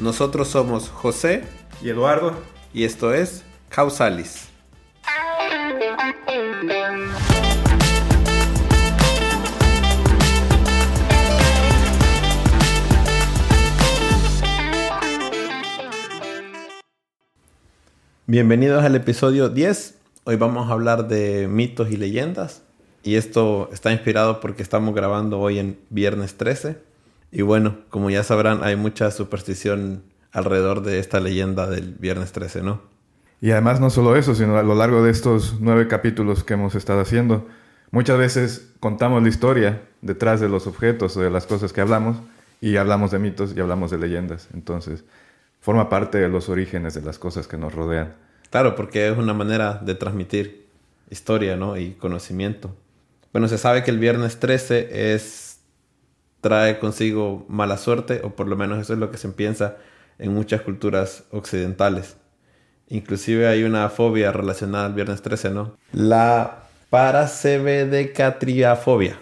Nosotros somos José y Eduardo y esto es Causalis. Bienvenidos al episodio 10. Hoy vamos a hablar de mitos y leyendas. Y esto está inspirado porque estamos grabando hoy en viernes 13 y bueno, como ya sabrán, hay mucha superstición alrededor de esta leyenda del viernes 13, ¿no? Y además no solo eso, sino a lo largo de estos nueve capítulos que hemos estado haciendo, muchas veces contamos la historia detrás de los objetos o de las cosas que hablamos y hablamos de mitos y hablamos de leyendas. Entonces, forma parte de los orígenes de las cosas que nos rodean. Claro, porque es una manera de transmitir historia, ¿no? Y conocimiento. Bueno, se sabe que el viernes 13 es trae consigo mala suerte, o por lo menos eso es lo que se piensa en muchas culturas occidentales. Inclusive hay una fobia relacionada al viernes 13, ¿no? La paracebedecatriafobia,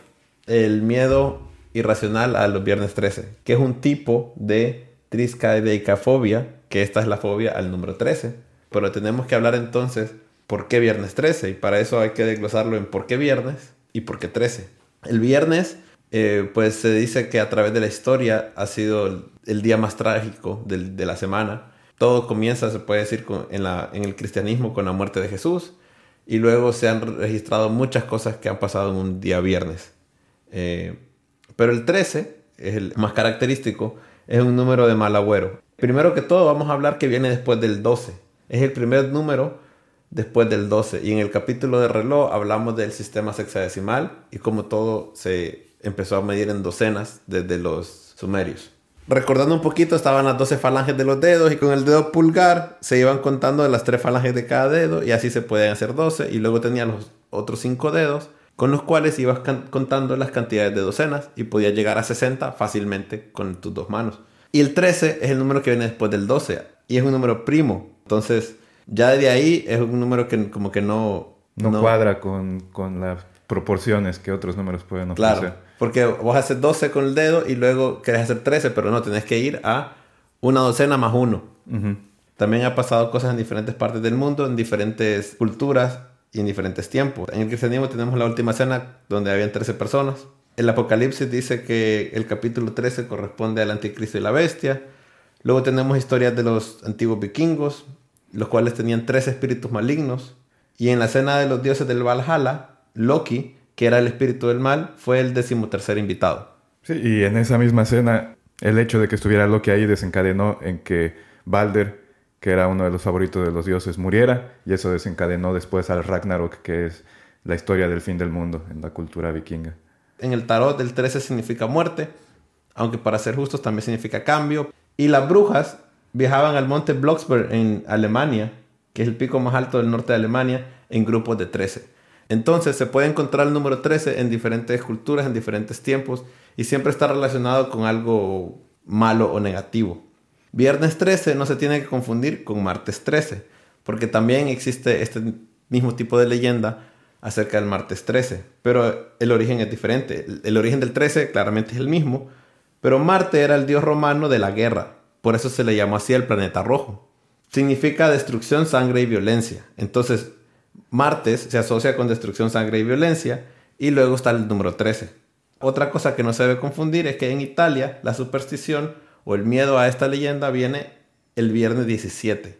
el miedo irracional a los viernes 13, que es un tipo de triscaidecafobia, que esta es la fobia al número 13. Pero tenemos que hablar entonces por qué viernes 13, y para eso hay que desglosarlo en por qué viernes y por qué 13. El viernes eh, pues se dice que a través de la historia ha sido el, día más trágico de la semana. Todo comienza, se puede decir, en, el cristianismo con la muerte de Jesús y luego se han registrado muchas cosas que han pasado en un día viernes. Eh, pero el 13 es el más característico, es un número de mal agüero. Primero que todo vamos a hablar que viene después del 12. Es el primer número después del 12. Y en el capítulo de reloj hablamos del sistema sexadecimal y cómo todo se empezó a medir en docenas desde los sumerios. Recordando un poquito, estaban las 12 falanges de los dedos y con el dedo pulgar se iban contando de las tres falanges de cada dedo y así se pueden hacer 12 y luego tenían los otros 5 dedos con los cuales ibas contando las cantidades de docenas y podías llegar a 60 fácilmente con tus dos manos. Y el 13 es el número que viene después del 12 y es un número primo. Entonces, ya de ahí es un número que como que no... No, cuadra con, con las proporciones que otros números pueden ofrecer. Claro. Porque vos haces 12 con el dedo y luego querés hacer 13, pero no, tenés que ir a una docena más uno. También ha pasado cosas en diferentes partes del mundo, en diferentes culturas y en diferentes tiempos. En el cristianismo tenemos la última cena donde habían 13 personas. El Apocalipsis dice que el capítulo 13 corresponde al anticristo y la bestia. Luego tenemos historias de los antiguos vikingos, los cuales tenían tres espíritus malignos. Y en la cena de los dioses del Valhalla, Loki que era el espíritu del mal, fue el decimotercer invitado. Sí, y en esa misma escena, el hecho de que estuviera Loki ahí desencadenó en que Balder, que era uno de los favoritos de los dioses, muriera, y eso desencadenó después al Ragnarok, que es la historia del fin del mundo en la cultura vikinga. En el tarot, el 13 significa muerte, aunque para ser justos también significa cambio. Y las brujas viajaban al monte Blocksberg en Alemania, que es el pico más alto del norte de Alemania, en grupos de 13. Entonces se puede encontrar el número 13 en diferentes culturas, en diferentes tiempos, y siempre está relacionado con algo malo o negativo. Viernes 13 no se tiene que confundir con martes 13, porque también existe este mismo tipo de leyenda acerca del martes 13, pero el origen es diferente. El, origen del 13 claramente es el mismo, pero Marte era el dios romano de la guerra, por eso se le llamó así el planeta rojo. Significa destrucción, sangre y violencia. Entonces, martes se asocia con destrucción, sangre y violencia, y luego está el número 13. Otra cosa que no se debe confundir es que en Italia la superstición o el miedo a esta leyenda viene el viernes 17.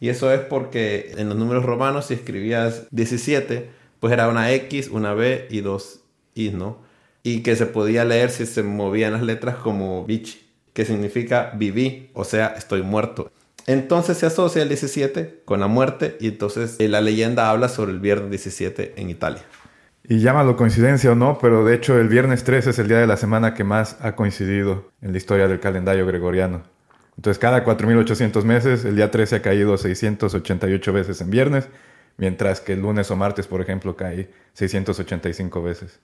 Y eso es porque en los números romanos si escribías 17, pues era una X, una B y dos I, ¿no? Y que se podía leer si se movían las letras como bichi, que significa viví, o sea, estoy muerto. Entonces se asocia el 17 con la muerte y entonces eh, la leyenda habla sobre el viernes 17 en Italia. Y llámalo coincidencia o no, pero de hecho el viernes 13 es el día de la semana que más ha coincidido en la historia del calendario gregoriano. Entonces, cada 4.800 meses, el día 13 ha caído 688 veces en viernes, mientras que el lunes o martes, por ejemplo, cae 685 veces.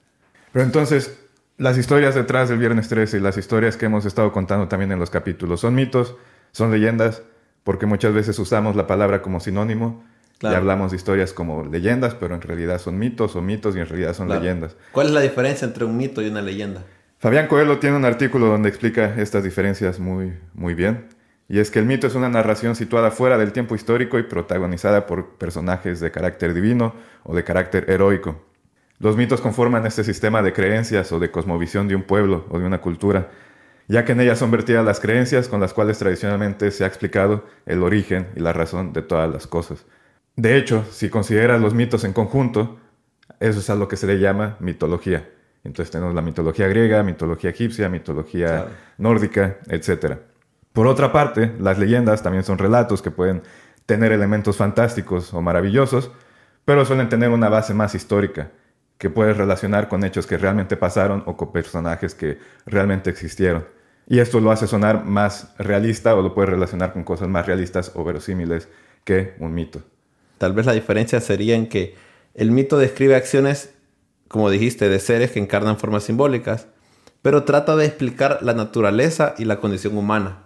Pero entonces, las historias detrás del viernes 13 y las historias que hemos estado contando también en los capítulos son mitos, son leyendas, porque muchas veces usamos la palabra como sinónimo y hablamos de historias como leyendas, pero en realidad son mitos o mitos y en realidad son leyendas. ¿Cuál es la diferencia entre un mito y una leyenda? Fabián Coelho tiene un artículo donde explica estas diferencias muy, muy bien. Y es que el mito es una narración situada fuera del tiempo histórico y protagonizada por personajes de carácter divino o de carácter heroico. Los mitos conforman este sistema de creencias o de cosmovisión de un pueblo o de una cultura, ya que en ellas son vertidas las creencias con las cuales tradicionalmente se ha explicado el origen y la razón de todas las cosas. De hecho, si consideras los mitos en conjunto, eso es a lo que se le llama mitología. Entonces tenemos la mitología griega, mitología egipcia, mitología nórdica, etc. Por otra parte, las leyendas también son relatos que pueden tener elementos fantásticos o maravillosos, pero suelen tener una base más histórica, que puedes relacionar con hechos que realmente pasaron o con personajes que realmente existieron. Y esto lo hace sonar más realista o lo puedes relacionar con cosas más realistas o verosímiles que un mito. Tal vez la diferencia sería en que el mito describe acciones como dijiste, de seres que encarnan formas simbólicas, pero trata de explicar la naturaleza y la condición humana.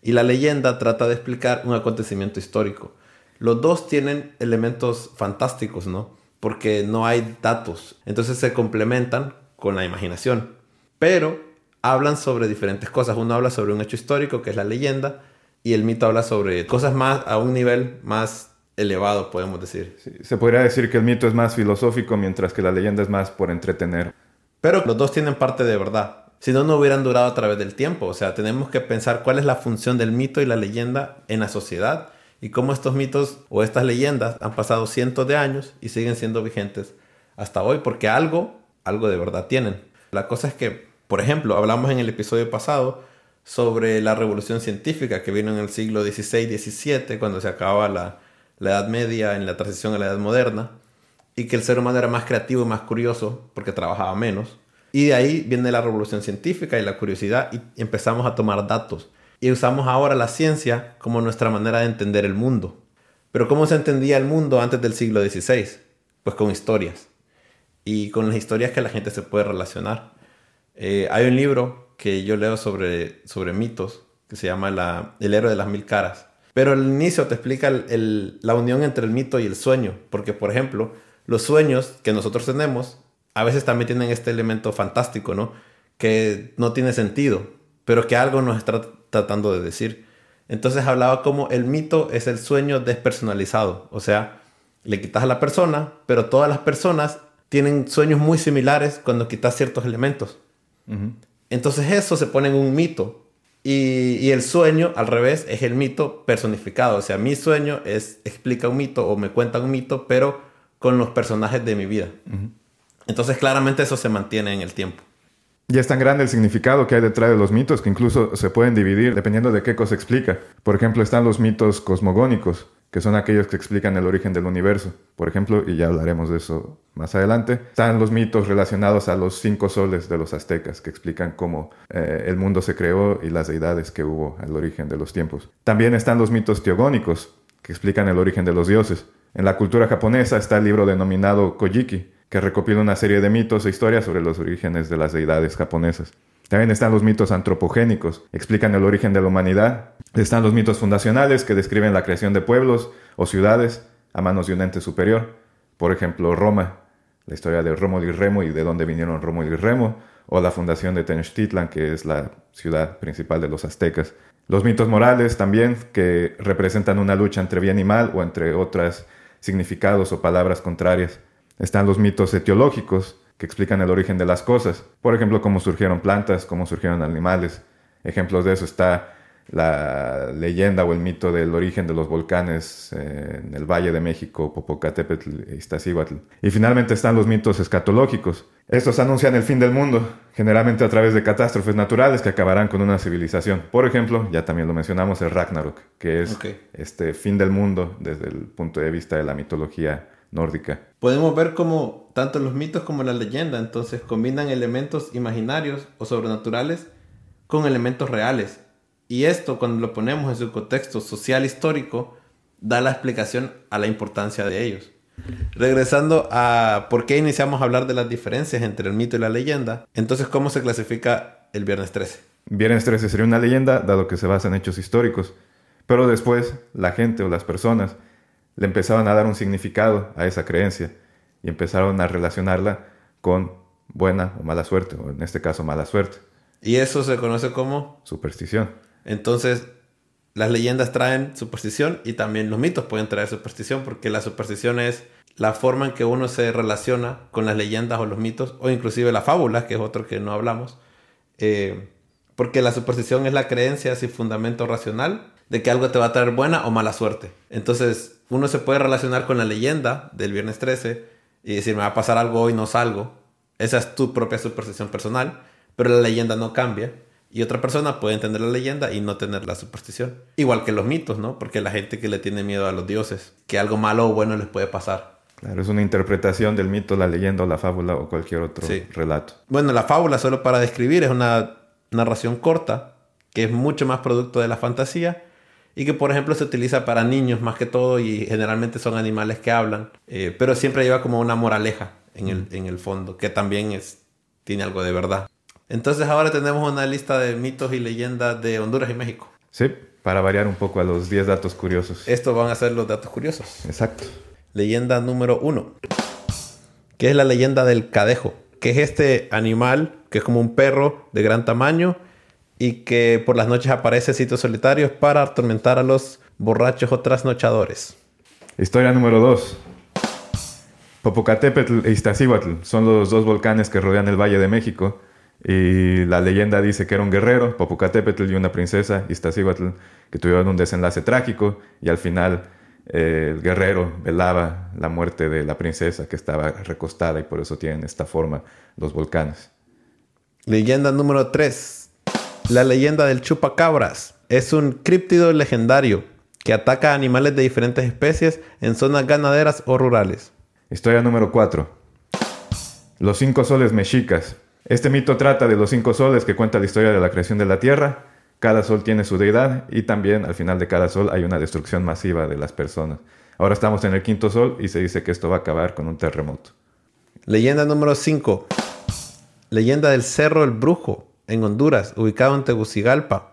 Y la leyenda trata de explicar un acontecimiento histórico. Los dos tienen elementos fantásticos, ¿no? Porque no hay datos. Entonces se complementan con la imaginación. Pero hablan sobre diferentes cosas. Uno habla sobre un hecho histórico, que es la leyenda, y el mito habla sobre cosas más a un nivel más elevado, podemos decir. se podría decir que el mito es más filosófico, mientras que la leyenda es más por entretener. Pero los dos tienen parte de verdad. Si no, no hubieran durado a través del tiempo. O sea, tenemos que pensar cuál es la función del mito y la leyenda en la sociedad y cómo estos mitos o estas leyendas han pasado cientos de años y siguen siendo vigentes hasta hoy, porque algo, algo de verdad tienen. La cosa es que, por ejemplo, hablamos en el episodio pasado sobre la revolución científica que vino en el siglo XVI-XVII, cuando se acababa la, la Edad Media en la transición a la Edad Moderna, y que el ser humano era más creativo y más curioso porque trabajaba menos. Y de ahí viene la revolución científica y la curiosidad y empezamos a tomar datos. Y usamos ahora la ciencia como nuestra manera de entender el mundo. Pero ¿cómo se entendía el mundo antes del siglo XVI? Pues con historias. Y con las historias que la gente se puede relacionar. Eh, hay un libro que yo leo sobre, sobre mitos que se llama la, El héroe de las mil caras. Pero al inicio te explica la unión entre el mito y el sueño, porque por ejemplo, los sueños que nosotros tenemos a veces también tienen este elemento fantástico, ¿no? Que no tiene sentido, pero que algo nos está tratando de decir. Entonces hablaba como el mito es el sueño despersonalizado, o sea, le quitas a la persona, pero todas las personas tienen sueños muy similares cuando quitas ciertos elementos. Entonces eso se pone en un mito, y, el sueño, al revés, es el mito personificado. O sea, mi sueño es, explica un mito o me cuenta un mito, pero con los personajes de mi vida. Entonces, claramente eso se mantiene en el tiempo. Y es tan grande el significado que hay detrás de los mitos que incluso se pueden dividir dependiendo de qué cosa explica. Por ejemplo, están los mitos cosmogónicos, que son aquellos que explican el origen del universo. Por ejemplo, y ya hablaremos de eso más adelante, están los mitos relacionados a los cinco soles de los aztecas, que explican cómo eh, el mundo se creó y las deidades que hubo al origen de los tiempos. También están los mitos teogónicos, que explican el origen de los dioses. En la cultura japonesa está el libro denominado Kojiki, que recopila una serie de mitos e historias sobre los orígenes de las deidades japonesas. También están los mitos antropogénicos, explican el origen de la humanidad. Están los mitos fundacionales, que describen la creación de pueblos o ciudades a manos de un ente superior. Por ejemplo, Roma, la historia de Rómulo y Remo y de dónde vinieron Rómulo y Remo, o la fundación de Tenochtitlan, que es la ciudad principal de los aztecas. Los mitos morales también, que representan una lucha entre bien y mal o entre otros significados o palabras contrarias. Están los mitos etiológicos, que explican el origen de las cosas. Por ejemplo, cómo surgieron plantas, cómo surgieron animales. Ejemplos de eso está la leyenda o el mito del origen de los volcanes eh, en el Valle de México, Popocatépetl e Iztaccíhuatl. Y finalmente están los mitos escatológicos. Estos anuncian el fin del mundo, generalmente a través de catástrofes naturales que acabarán con una civilización. Por ejemplo, ya también lo mencionamos, el Ragnarok, que es este fin del mundo desde el punto de vista de la mitología nórdica. Podemos ver cómo tanto los mitos como la leyenda entonces combinan elementos imaginarios o sobrenaturales con elementos reales. Y esto, cuando lo ponemos en su contexto social histórico, da la explicación a la importancia de ellos. Regresando a por qué iniciamos a hablar de las diferencias entre el mito y la leyenda, entonces, ¿cómo se clasifica el Viernes 13? Viernes 13 sería una leyenda, dado que se basa en hechos históricos. Pero después, la gente o las personas le empezaban a dar un significado a esa creencia y empezaron a relacionarla con buena o mala suerte, o en este caso mala suerte. Y eso se conoce como superstición. Entonces, las leyendas traen superstición y también los mitos pueden traer superstición porque la superstición es la forma en que uno se relaciona con las leyendas o los mitos o inclusive las fábulas, que es otro que no hablamos. Eh, porque la superstición es la creencia sin fundamento racional de que algo te va a traer buena o mala suerte. Entonces, uno se puede relacionar con la leyenda del viernes 13 y decir, me va a pasar algo hoy, no salgo. Esa es tu propia superstición personal, pero la leyenda no cambia. Y otra persona puede entender la leyenda y no tener la superstición. Igual que los mitos, ¿no? Porque la gente que le tiene miedo a los dioses, que algo malo o bueno les puede pasar. Claro, es una interpretación del mito, la leyenda o la fábula o cualquier otro relato. Bueno, la fábula, solo para describir, es una narración corta que es mucho más producto de la fantasía y que por ejemplo se utiliza para niños más que todo y generalmente son animales que hablan, eh, pero siempre lleva como una moraleja en el, en el fondo, que también es, tiene algo de verdad. Entonces ahora tenemos una lista de mitos y leyendas de Honduras y México. Sí, para variar un poco a los 10 datos curiosos. Estos van a ser los datos curiosos. Exacto. Leyenda número 1, que es la leyenda del cadejo, que es este animal que es como un perro de gran tamaño y que por las noches aparece sitios solitarios para atormentar a los borrachos o trasnochadores. Historia número 2. Popocatépetl e Iztaccíhuatl son los dos volcanes que rodean el Valle de México y la leyenda dice que era un guerrero, Popocatépetl y una princesa, Iztaccíhuatl, que tuvieron un desenlace trágico y al final eh, el guerrero velaba la muerte de la princesa que estaba recostada y por eso tienen esta forma los volcanes. Leyenda número 3. La leyenda del chupacabras es un críptido legendario que ataca a animales de diferentes especies en zonas ganaderas o rurales. Historia número 4. Los cinco soles mexicas. Este mito trata de los cinco soles que cuenta la historia de la creación de la Tierra. Cada sol tiene su deidad y también al final de cada sol hay una destrucción masiva de las personas. Ahora estamos en el quinto sol y se dice que esto va a acabar con un terremoto. Leyenda número 5. Leyenda del Cerro el Brujo en Honduras, ubicado en Tegucigalpa.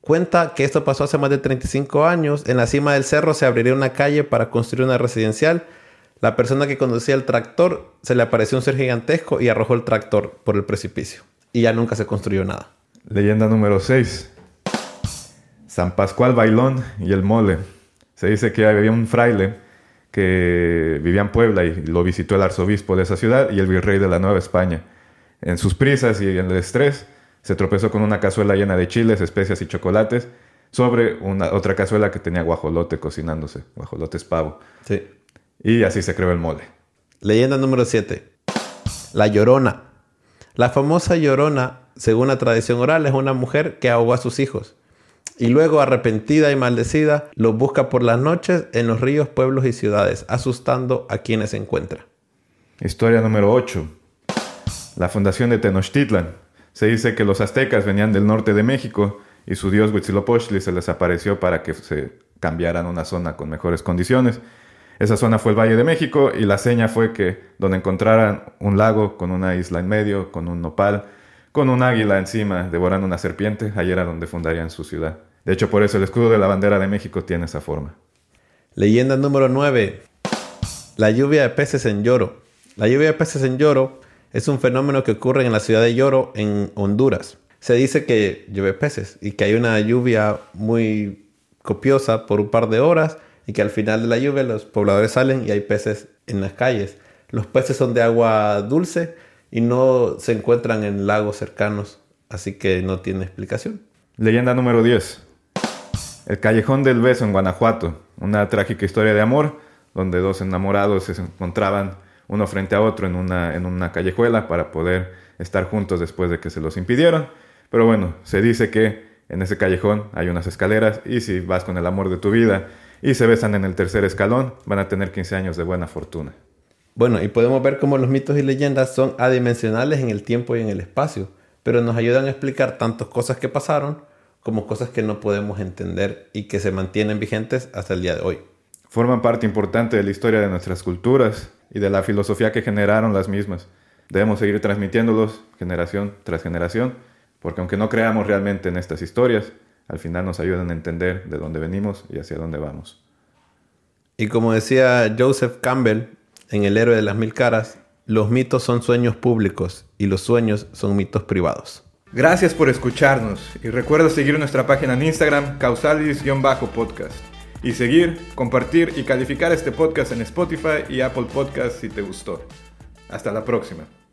Cuenta que esto pasó hace más de 35 años. En la cima del cerro se abriría una calle para construir una residencial. La persona que conducía el tractor se le apareció un ser gigantesco y arrojó el tractor por el precipicio. Y ya nunca se construyó nada. Leyenda número 6. San Pascual Bailón y el Mole. Se dice que había un fraile que vivía en Puebla y lo visitó el arzobispo de esa ciudad y el virrey de la Nueva España. En sus prisas y en el estrés, se tropezó con una cazuela llena de chiles, especias y chocolates sobre una, otra cazuela que tenía guajolote cocinándose, guajolote es pavo. Sí. Y así se creó el mole. Leyenda número 7. La Llorona. La famosa Llorona, según la tradición oral, es una mujer que ahogó a sus hijos. Y luego, arrepentida y maldecida, los busca por las noches en los ríos, pueblos y ciudades, asustando a quienes se encuentra. Historia número 8. La fundación de Tenochtitlan. Se dice que los aztecas venían del norte de México y su dios Huitzilopochtli se les apareció para que se cambiaran una zona con mejores condiciones. Esa zona fue el Valle de México y la seña fue que donde encontraran un lago con una isla en medio, con un nopal, con un águila encima devorando una serpiente, ahí era donde fundarían su ciudad. De hecho, por eso el escudo de la bandera de México tiene esa forma. Leyenda número 9. La lluvia de peces en lloro. La lluvia de peces en lloro es un fenómeno que ocurre en la ciudad de Lloro, en Honduras. Se dice que llueve peces y que hay una lluvia muy copiosa por un par de horas y que al final de la lluvia los pobladores salen y hay peces en las calles. Los peces son de agua dulce y no se encuentran en lagos cercanos, así que no tiene explicación. Leyenda número 10. El Callejón del Beso en Guanajuato, una trágica historia de amor donde dos enamorados se encontraban uno frente a otro en una, en una callejuela para poder estar juntos después de que se los impidieron. Pero bueno, se dice que en ese callejón hay unas escaleras y si vas con el amor de tu vida y se besan en el tercer escalón, van a tener 15 años de buena fortuna. Bueno, y podemos ver cómo los mitos y leyendas son adimensionales en el tiempo y en el espacio, pero nos ayudan a explicar tantas cosas que pasaron como cosas que no podemos entender y que se mantienen vigentes hasta el día de hoy. Forman parte importante de la historia de nuestras culturas y de la filosofía que generaron las mismas. Debemos seguir transmitiéndolos generación tras generación, porque aunque no creamos realmente en estas historias, al final nos ayudan a entender de dónde venimos y hacia dónde vamos. Y como decía Joseph Campbell en El héroe de las mil caras, los mitos son sueños públicos y los sueños son mitos privados. Gracias por escucharnos y recuerda seguir nuestra página en Instagram causalis-podcast y seguir, compartir y calificar este podcast en Spotify y Apple Podcast si te gustó. Hasta la próxima.